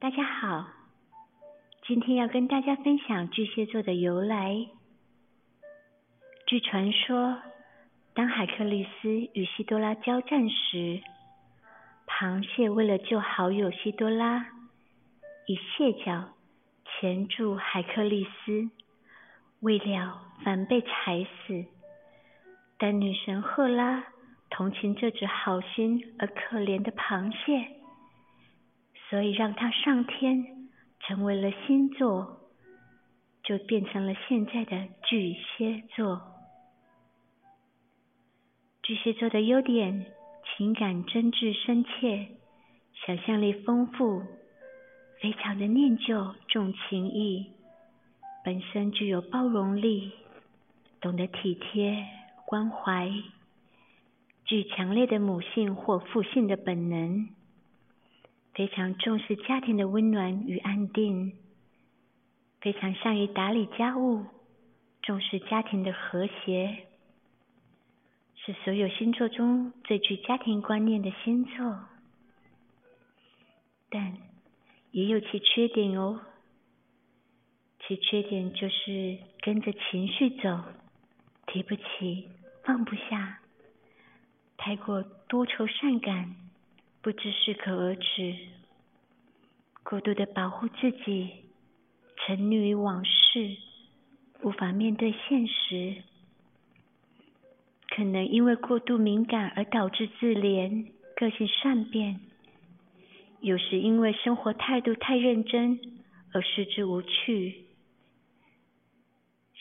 大家好，今天要跟大家分享巨蟹座的由来。据传说，当海克力斯与西多拉交战时，螃蟹为了救好友西多拉，以蟹脚钳住海克力斯，未料反被踩死。但女神赫拉同情这只好心而可怜的螃蟹。所以让他上天，成为了星座，就变成了现在的巨蟹座。巨蟹座的优点：情感真挚深切，想象力丰富，非常的念旧重情义，本身具有包容力，懂得体贴关怀，具强烈的母性或父性的本能。非常重视家庭的温暖与安定，非常善于打理家务，重视家庭的和谐，是所有星座中最具家庭观念的星座。但也有其缺点哦，其缺点就是跟着情绪走，提不起放不下，太过多愁善感。不知适可而止，过度的保护自己，沉溺于往事，无法面对现实，可能因为过度敏感而导致自怜，个性善变；有时因为生活态度太认真而失之无趣，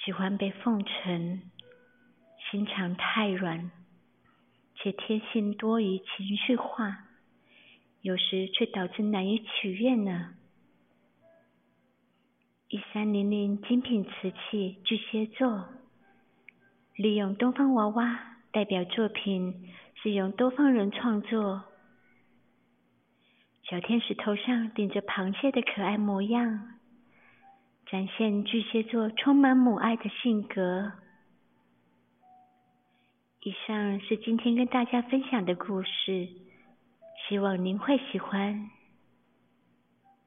喜欢被奉承，心肠太软，且天性多于情绪化。有时却导致难以取悦呢。一三零零精品瓷器巨蟹座，利用东方娃娃代表作品是用东方人创作。小天使头上顶着螃蟹的可爱模样，展现巨蟹座充满母爱的性格。以上是今天跟大家分享的故事。希望您会喜欢。